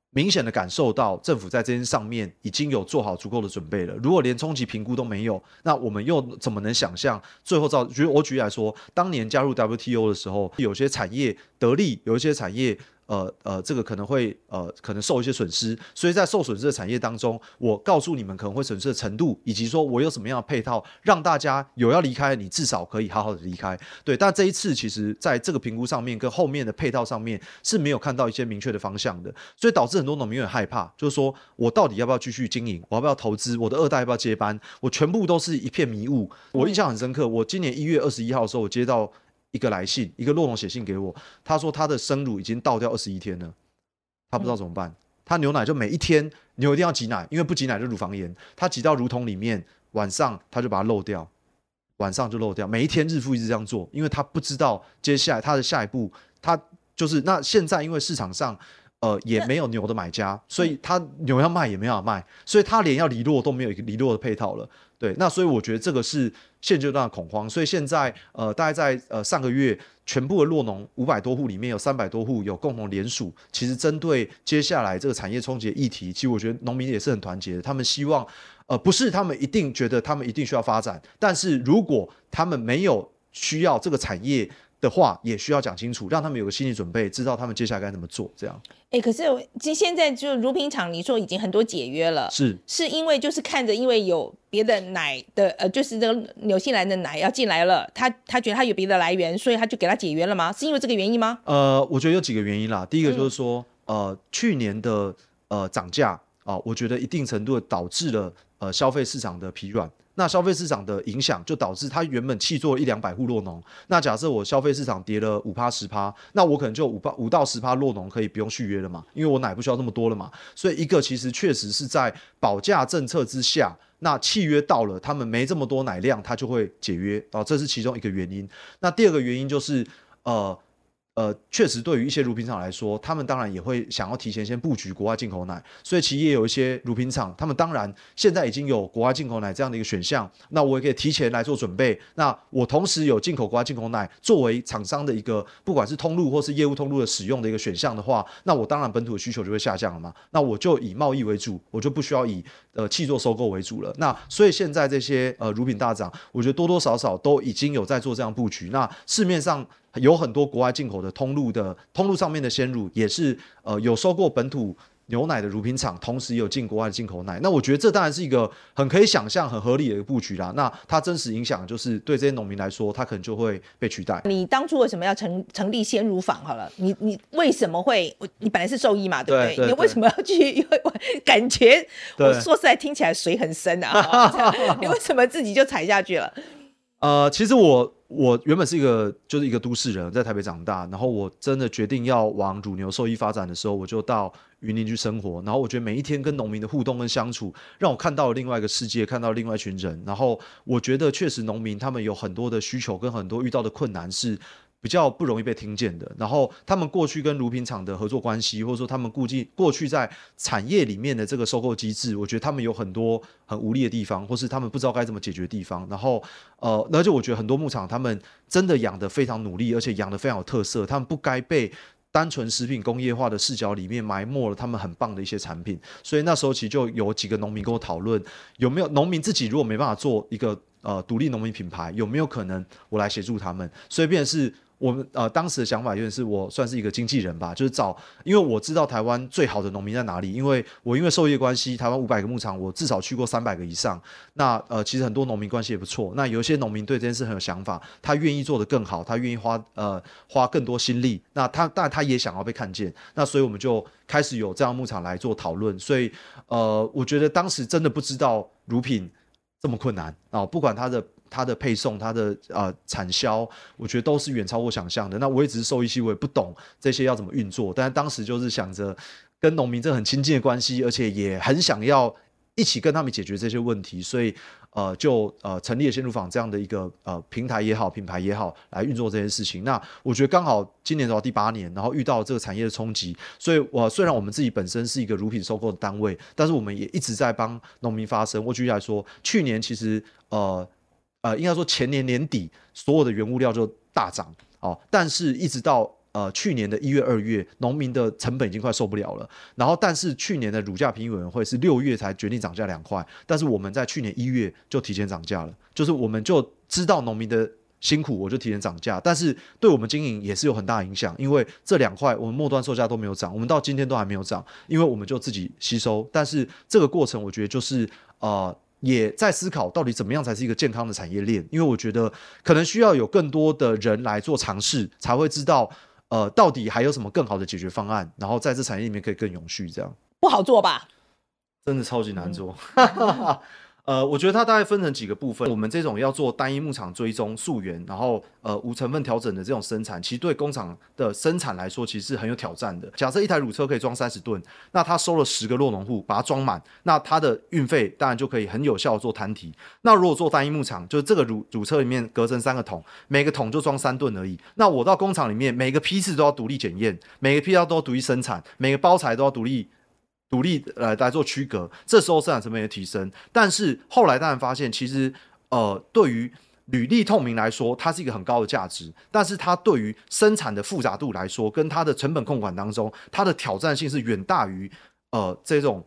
明显的感受到政府在这件上面已经有做好足够的准备了。如果连冲击评估都没有，那我们又怎么能想象最后造？举我举例来说，当年加入 WTO 的时候，有些产业得利，有一些产业。呃呃，这个可能会呃可能受一些损失，所以在受损失的产业当中，我告诉你们可能会损失的程度，以及说我有什么样的配套，让大家有要离开，你至少可以好好的离开。对，但这一次其实在这个评估上面跟后面的配套上面是没有看到一些明确的方向的，所以导致很多农民有点害怕，就是说我到底要不要继续经营，我要不要投资，我的二代要不要接班，我全部都是一片迷雾。我印象很深刻，我今年一月二十一号的时候，我接到。一个来信，一个洛农写信给我，他说他的生乳已经倒掉二十一天了，他不知道怎么办。他牛奶就每一天牛一定要挤奶，因为不挤奶就乳房炎。他挤到乳桶里面，晚上他就把它漏掉，晚上就漏掉。每一天日复一日这样做，因为他不知道接下来他的下一步，他就是那现在因为市场上呃也没有牛的买家，所以他牛要卖也没有卖，所以他连要离落都没有一个离落的配套了。对，那所以我觉得这个是现阶段的恐慌，所以现在呃，大概在呃上个月，全部的落农五百多户里面有三百多户有共同联署，其实针对接下来这个产业冲击的议题，其实我觉得农民也是很团结的，他们希望呃不是他们一定觉得他们一定需要发展，但是如果他们没有需要这个产业。的话也需要讲清楚，让他们有个心理准备，知道他们接下来该怎么做。这样，哎、欸，可是其实现在就乳品厂，你说已经很多解约了，是是因为就是看着，因为有别的奶的呃，就是这个纽西兰的奶要进来了，他他觉得他有别的来源，所以他就给他解约了吗？是因为这个原因吗？呃，我觉得有几个原因啦。第一个就是说，嗯、呃，去年的呃涨价啊，我觉得一定程度的导致了呃消费市场的疲软。那消费市场的影响就导致它原本契作一两百户落农，那假设我消费市场跌了五趴十趴，那我可能就五趴五到十趴落农可以不用续约了嘛，因为我奶不需要那么多了嘛。所以一个其实确实是在保价政策之下，那契约到了，他们没这么多奶量，他就会解约啊，这是其中一个原因。那第二个原因就是呃。呃，确实，对于一些乳品厂来说，他们当然也会想要提前先布局国外进口奶，所以其实也有一些乳品厂，他们当然现在已经有国外进口奶这样的一个选项，那我也可以提前来做准备。那我同时有进口国外进口奶作为厂商的一个不管是通路或是业务通路的使用的一个选项的话，那我当然本土的需求就会下降了嘛。那我就以贸易为主，我就不需要以呃气作收购为主了。那所以现在这些呃乳品大涨，我觉得多多少少都已经有在做这样布局。那市面上。有很多国外进口的通路的通路上面的鲜乳也是呃有收购本土牛奶的乳品厂，同时也有进国外的进口奶。那我觉得这当然是一个很可以想象、很合理的一个布局啦。那它真实影响就是对这些农民来说，它可能就会被取代。你当初为什么要成成立鲜乳坊？好了，你你为什么会？你本来是兽医嘛，对不对？对对对，你为什么要去？因为我感觉我说实在听起来水很深啊。你为什么自己就踩下去了？呃，其实我。我原本是一个就是一个都市人，在台北长大，然后我真的决定要往乳牛兽医发展的时候，我就到云林去生活。然后我觉得每一天跟农民的互动跟相处，让我看到了另外一个世界，看到另外一群人。然后我觉得确实农民他们有很多的需求跟很多遇到的困难是。比较不容易被听见的，然后他们过去跟乳品厂的合作关系，或者说他们估计过去在产业里面的这个收购机制，我觉得他们有很多很无力的地方，或是他们不知道该怎么解决的地方。然后，呃，而且我觉得很多牧场他们真的养得非常努力，而且养得非常有特色，他们不该被单纯食品工业化的视角里面埋没了他们很棒的一些产品。所以那时候其实就有几个农民跟我讨论，有没有农民自己如果没办法做一个呃独立农民品牌，有没有可能我来协助他们？所以便是。我们呃当时的想法有点是我算是一个经纪人吧，就是找，因为我知道台湾最好的农民在哪里，因为我因为兽业关系，台湾五百个牧场，我至少去过三百个以上。那呃其实很多农民关系也不错，那有一些农民对这件事很有想法，他愿意做得更好，他愿意花呃花更多心力，那他但他也想要被看见，那所以我们就开始有这样牧场来做讨论。所以呃我觉得当时真的不知道乳品这么困难啊，不管他的。它的配送，它的呃产销，我觉得都是远超过想象的。那我也只是兽医系，我也不懂这些要怎么运作。但当时就是想着跟农民这很亲近的关系，而且也很想要一起跟他们解决这些问题，所以呃就呃成立了鲜乳坊这样的一个呃平台也好，品牌也好，来运作这件事情。那我觉得刚好今年走到第八年，然后遇到这个产业的冲击，所以我、虽然我们自己本身是一个乳品收购的单位，但是我们也一直在帮农民发声。我举例来说，去年其实呃呃应该说前年年底所有的原物料就大涨哦，但是一直到呃，去年的一月、二月，农民的成本已经快受不了了。然后，但是去年的乳价评议委员会是六月才决定涨价两块，但是我们在去年一月就提前涨价了，就是我们就知道农民的辛苦，我就提前涨价。但是对我们经营也是有很大影响，因为这两块我们末端售价都没有涨，我们到今天都还没有涨，因为我们就自己吸收。但是这个过程，我觉得就是呃，也在思考到底怎么样才是一个健康的产业链，因为我觉得可能需要有更多的人来做尝试，才会知道。呃，到底还有什么更好的解决方案？然后在这产业里面可以更永续，这样不好做吧？真的超级难做。呃，我觉得它大概分成几个部分。我们这种要做单一牧场追踪溯源，然后呃无成分调整的这种生产，其实对工厂的生产来说，其实是很有挑战的。假设一台乳车可以装三十吨，那它收了十个落农户，把它装满，那它的运费当然就可以很有效的做摊提。那如果做单一牧场，就是这个乳乳车里面隔成三个桶，每个桶就装三吨而已。那我到工厂里面，每个批次都要独立检验，每个批次都要独立生产，每个包材都要独立。独立来来做区隔，这时候生产成本也提升。但是后来当然发现，其实呃，对于履历透明来说，它是一个很高的价值。但是它对于生产的复杂度来说，跟它的成本控管当中，它的挑战性是远大于呃这种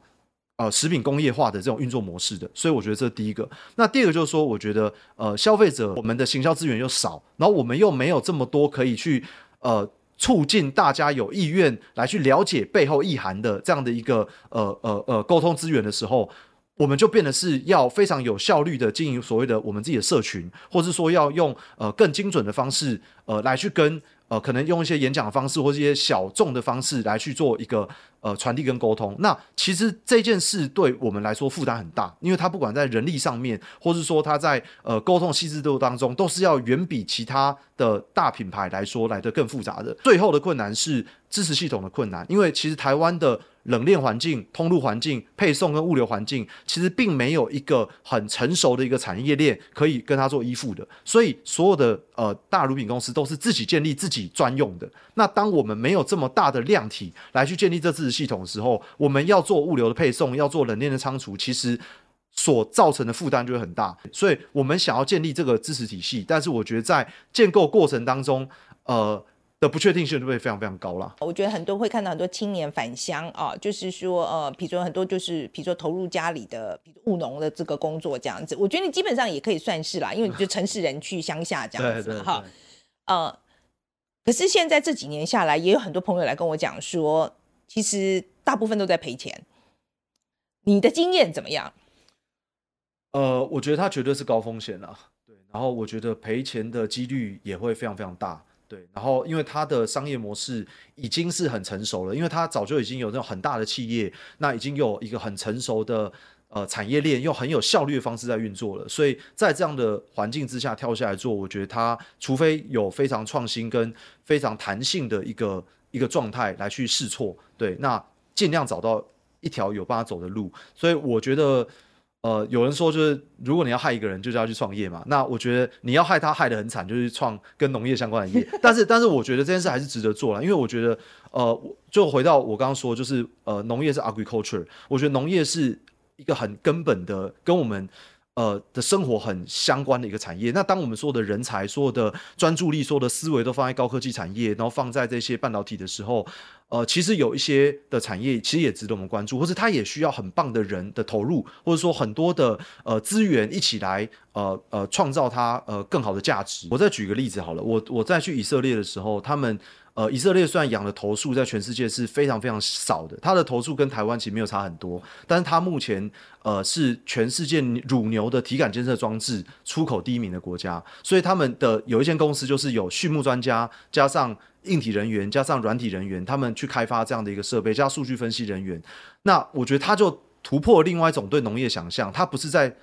呃食品工业化的这种运作模式的。所以我觉得这是第一个。那第二个就是说，我觉得呃消费者我们的行销资源又少，然后我们又没有这么多可以去呃。促进大家有意愿来去了解背后意涵的这样的一个呃呃呃沟通资源的时候，我们就变得是要非常有效率的经营所谓的我们自己的社群，或是说要用呃更精准的方式呃来去跟呃可能用一些演讲的方式或是一些小众的方式来去做一个。呃，传递跟沟通，那其实这件事对我们来说负担很大，因为它不管在人力上面，或是说它在呃沟通细致度当中，都是要远比其他的大品牌来说来得更复杂的。最后的困难是支持系统的困难，因为其实台湾的冷链环境、通路环境、配送跟物流环境，其实并没有一个很成熟的一个产业链可以跟它做依附的，所以所有的呃大乳品公司都是自己建立自己专用的。那当我们没有这么大的量体来去建立这次系统的时候，我们要做物流的配送，要做冷链的仓储，其实所造成的负担就会很大。所以，我们想要建立这个支持体系，但是我觉得在建构过程当中，呃的不确定性就会非常非常高了。我觉得很多会看到很多青年返乡啊，就是说呃，比如说很多就是比如说投入家里的比如务农的这个工作这样子，我觉得你基本上也可以算是啦，因为你就城市人去乡下这样子 哈，呃。可是现在这几年下来，也有很多朋友来跟我讲说，其实大部分都在赔钱。你的经验怎么样？呃，我觉得它绝对是高风险啊，对。然后我觉得赔钱的几率也会非常非常大，对。然后因为它的商业模式已经是很成熟了，因为它早就已经有那种很大的企业，那已经有一个很成熟的。呃，产业链用很有效率的方式在运作了，所以在这样的环境之下跳下来做，我觉得它除非有非常创新跟非常弹性的一个一个状态来去试错，对，那尽量找到一条有办法走的路。所以我觉得，呃，有人说就是如果你要害一个人，就是要去创业嘛。那我觉得你要害他害得很惨，就是创跟农业相关的业。但是，但是我觉得这件事还是值得做了，因为我觉得，呃，就回到我刚刚说，就是呃，农业是 agriculture，我觉得农业是。一个很根本的，跟我们呃的生活很相关的一个产业。那当我们所有的人才、所有的专注力、所有的思维都放在高科技产业，然后放在这些半导体的时候，呃，其实有一些的产业其实也值得我们关注，或者它也需要很棒的人的投入，或者说很多的呃资源一起来呃呃创造它呃更好的价值。我再举个例子好了，我我在去以色列的时候，他们。呃，以色列虽然养的头数在全世界是非常非常少的，它的头数跟台湾其实没有差很多，但是它目前呃是全世界乳牛的体感监测装置出口第一名的国家，所以他们的有一间公司就是有畜牧专家加上硬体人员加上软体人员，他们去开发这样的一个设备加数据分析人员，那我觉得他就突破另外一种对农业想象，他不是在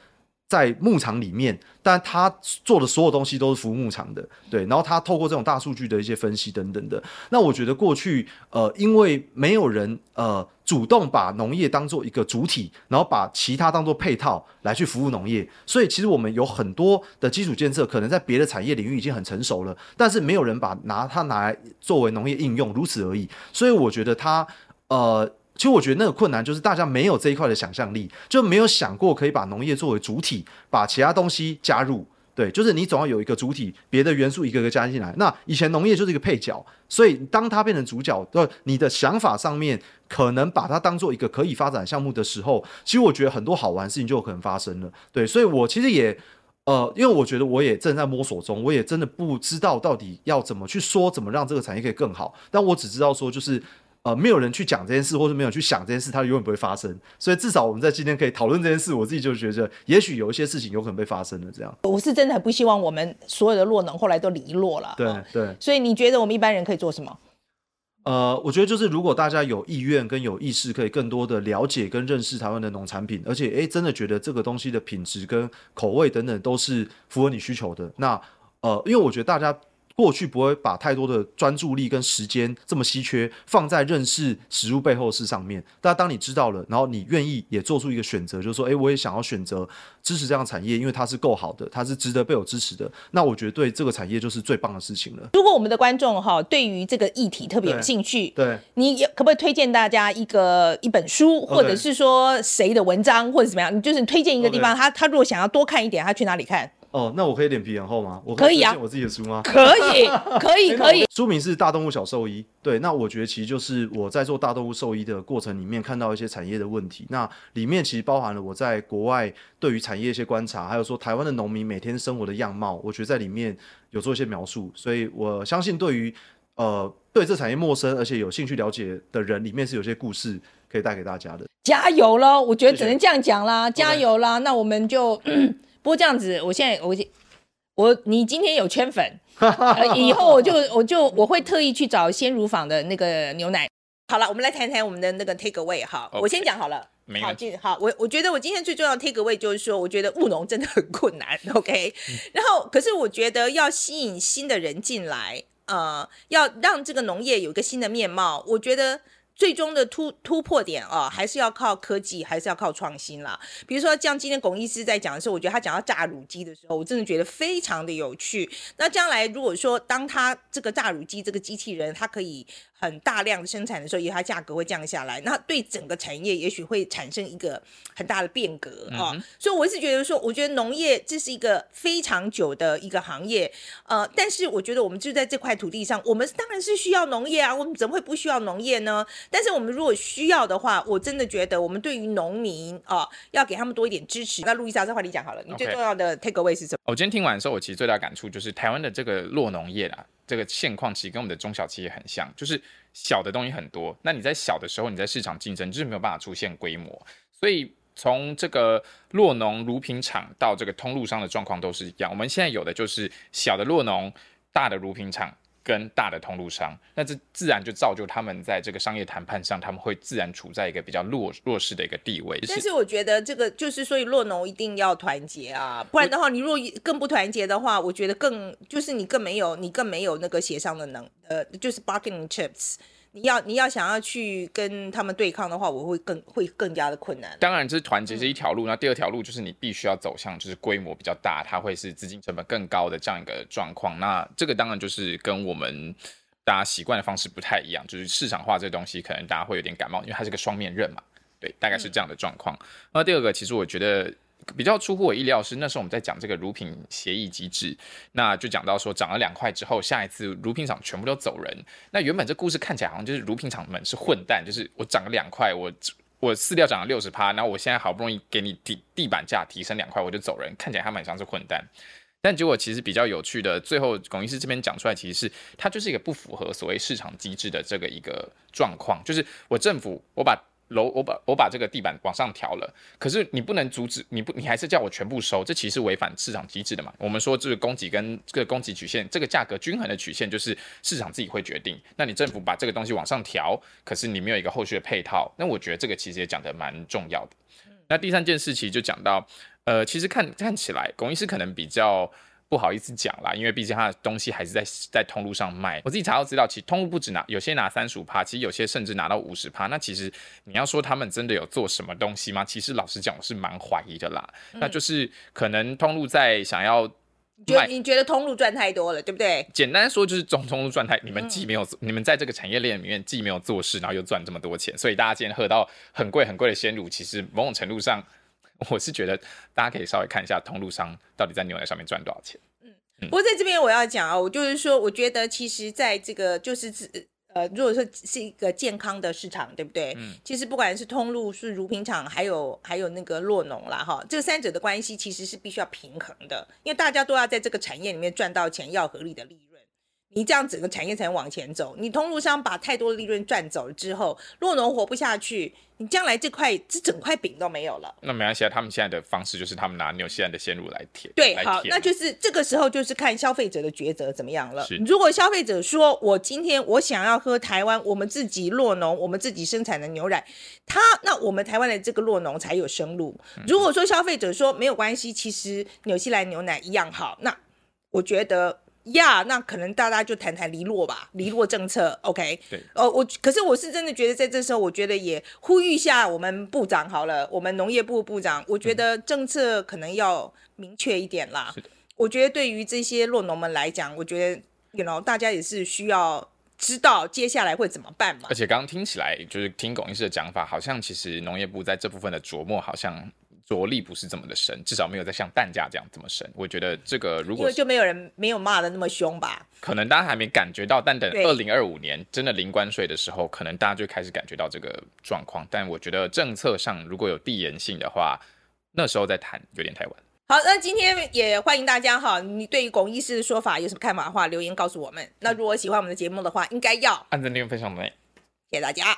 在牧场里面，但他做的所有东西都是服务牧场的，对。然后他透过这种大数据的一些分析等等的，那我觉得过去呃，因为没有人呃主动把农业当做一个主体，然后把其他当做配套来去服务农业，所以其实我们有很多的基础建设可能在别的产业领域已经很成熟了，但是没有人把拿它拿来作为农业应用，如此而已。所以我觉得它呃。其实我觉得那个困难就是大家没有这一块的想象力，就没有想过可以把农业作为主体，把其他东西加入。对，就是你总要有一个主体，别的元素一个个加进来。那以前农业就是一个配角，所以当它变成主角，呃，你的想法上面可能把它当做一个可以发展项目的时候，其实我觉得很多好玩的事情就有可能发生了。对，所以我其实也呃，因为我觉得我也正在摸索中，我也真的不知道到底要怎么去说，怎么让这个产业可以更好。但我只知道说就是。呃，没有人去讲这件事，或是没有去想这件事，它永远不会发生。所以至少我们在今天可以讨论这件事，我自己就觉得，也许有一些事情有可能被发生的。这样，我是真的很不希望我们所有的弱农后来都离落了。对对。所以你觉得我们一般人可以做什么？呃，我觉得就是如果大家有意愿跟有意识，可以更多的了解跟认识台湾的农产品，而且诶真的觉得这个东西的品质跟口味等等都是符合你需求的。那呃，因为我觉得大家。过去不会把太多的专注力跟时间这么稀缺放在认识食物背后的事上面，但当你知道了，然后你愿意也做出一个选择，就是说，诶，我也想要选择支持这样产业，因为它是够好的，它是值得被我支持的。那我觉得对这个产业就是最棒的事情了。如果我们的观众哈对于这个议题特别有兴趣，对，对你可不可以推荐大家一个一本书，或者是说谁的文章，或者怎么样？你就是推荐一个地方，他他如果想要多看一点，他去哪里看？哦，那我可以脸皮很厚吗？我可以啊，我自己的书吗？可以，可以，可以。书名是《大动物小兽医》。对，那我觉得其实就是我在做大动物兽医的过程里面看到一些产业的问题。那里面其实包含了我在国外对于产业一些观察，还有说台湾的农民每天生活的样貌，我觉得在里面有做一些描述。所以我相信，对于呃对这产业陌生而且有兴趣了解的人，里面是有些故事可以带给大家的。加油喽！我觉得只能这样讲啦，加油啦.那我们就。不过这样子，我现在我我你今天有圈粉，呃、以后我就我就我会特意去找鲜乳坊的那个牛奶。好了，我们来谈谈我们的那个 take away 哈，Okay. 我先讲好了。好，好，我我觉得我今天最重要的 take away 就是说，我觉得务农真的很困难，OK。然后，可是我觉得要吸引新的人进来，呃，要让这个农业有一个新的面貌，我觉得。最终的突突破点啊，还是要靠科技，还是要靠创新啦。比如说，像今天巩医师在讲的时候，我觉得他讲到炸乳机的时候，我真的觉得非常的有趣。那将来如果说当他这个炸乳机这个机器人，它可以。很大量的生产的时候，因为它价格会降下来，那对整个产业也许会产生一个很大的变革啊、嗯哦。所以我是觉得说，我觉得农业这是一个非常久的一个行业，呃，但是我觉得我们就在这块土地上，我们当然是需要农业啊，我们怎么会不需要农业呢？但是我们如果需要的话，我真的觉得我们对于农民啊、呃，要给他们多一点支持。那路易莎，这话你讲好了，你最重要的 take away 是什么？我今天听完的时候，我其实最大感触就是台湾的这个落农业啊。这个现况其实跟我们的中小企业很像，就是小的东西很多。那你在小的时候，你在市场竞争就是没有办法出现规模。所以从这个洛农乳品厂到这个通路商的状况都是一样。我们现在有的就是小的洛农，大的乳品厂。跟大的通路商，那这自然就造就他们在这个商业谈判上，他们会自然处在一个比较弱弱势的一个地位。但是我觉得这个就是，所以洛农一定要团结啊，不然的话，你若更不团结的话，我觉得更就是你更没有，你更没有那个协商的能，呃，就是 bargaining chips。你要你要想要去跟他们对抗的话，我会更会更加的困难。当然，这是团结是一条路，嗯、那第二条路就是你必须要走向就是规模比较大，它会是资金成本更高的这样一个状况。那这个当然就是跟我们大家习惯的方式不太一样，就是市场化这个东西可能大家会有点感冒，因为它是个双面刃嘛。对，大概是这样的状况。嗯、那第二个，其实我觉得。比较出乎我意料是，那时候我们在讲这个乳品协议机制，那就讲到说涨了两块之后，下一次乳品厂全部都走人。那原本这故事看起来好像就是乳品厂们是混蛋，就是我涨了两块，我我饲料涨了六十趴，然后我现在好不容易给你地地板价提升两块，我就走人，看起来还蛮像是混蛋。但结果其实比较有趣的，最后龚医师这边讲出来，其实是它就是一个不符合所谓市场机制的这个一个状况，就是我政府我把。楼，我把我把这个地板往上调了，可是你不能阻止，你不，你还是叫我全部收，这其实违反市场机制的嘛。我们说这个供给跟这个供给曲线，这个价格均衡的曲线就是市场自己会决定。那你政府把这个东西往上调，可是你没有一个后续的配套，那我觉得这个其实也讲得蛮重要的。那第三件事情就讲到。呃，其实看看起来，龚医师可能比较不好意思讲啦，因为毕竟他的东西还是在在通路上卖。我自己查到资料，其实通路不止拿，有些拿三十五趴，其实有些甚至拿到五十趴。那其实你要说他们真的有做什么东西吗？其实老实讲，我是蛮怀疑的啦。嗯、那就是可能通路在想要。觉得你觉得通路赚太多了，对不对？简单说就是中通路赚太，你们既没有，嗯、你们在这个产业链里面既没有做事，然后又赚这么多钱，所以大家今天喝到很贵很贵的鲜乳，其实某种程度上，我是觉得大家可以稍微看一下通路商到底在牛奶上面赚多少钱。嗯，不过在这边我要讲啊，我就是说，我觉得其实在这个就是呃，如果说是一个健康的市场，对不对？嗯，其实不管是通路、是乳品厂，还有还有那个洛农啦，哈，这三者的关系其实是必须要平衡的，因为大家都要在这个产业里面赚到钱，要合理的利润。你这样整个产业才能往前走。你通路商把太多的利润赚走了之后，若农活不下去，你将来这块这整块饼都没有了。那没关系啊，他们现在的方式就是他们拿纽西兰的鲜乳来填。对，好，那就是这个时候就是看消费者的抉择怎么样了。如果消费者说我今天我想要喝台湾我们自己洛农我们自己生产的牛奶，他那我们台湾的这个洛农才有生路。如果说消费者说没有关系，其实纽西兰牛奶一样好，那我觉得。呀，yeah, 那可能大家就谈谈离落吧，离落政策，OK？对，哦，我可是我是真的觉得在这时候，我觉得也呼吁一下我们部长好了，我们农业部部长，我觉得政策可能要明确一点啦。是的，我觉得对于这些落农们来讲，我觉得，you know，大家也是需要知道接下来会怎么办嘛。而且刚刚听起来，就是听龚医师的讲法，好像其实农业部在这部分的琢磨，好像。着力不是这么的深，至少没有在像蛋价这样这么深。我觉得这个如果就没有人没有骂的那么凶吧？可能大家还没感觉到，但等二零二五年真的零关税的时候，可能大家就开始感觉到这个状况。但我觉得政策上如果有递延性的话，那时候再谈有点太晚。好，那今天也欢迎大家哈，你对于龚医师的说法有什么看法的话，留言告诉我们。那如果喜欢我们的节目的话，应该要按赞、订阅、分享，谢谢大家。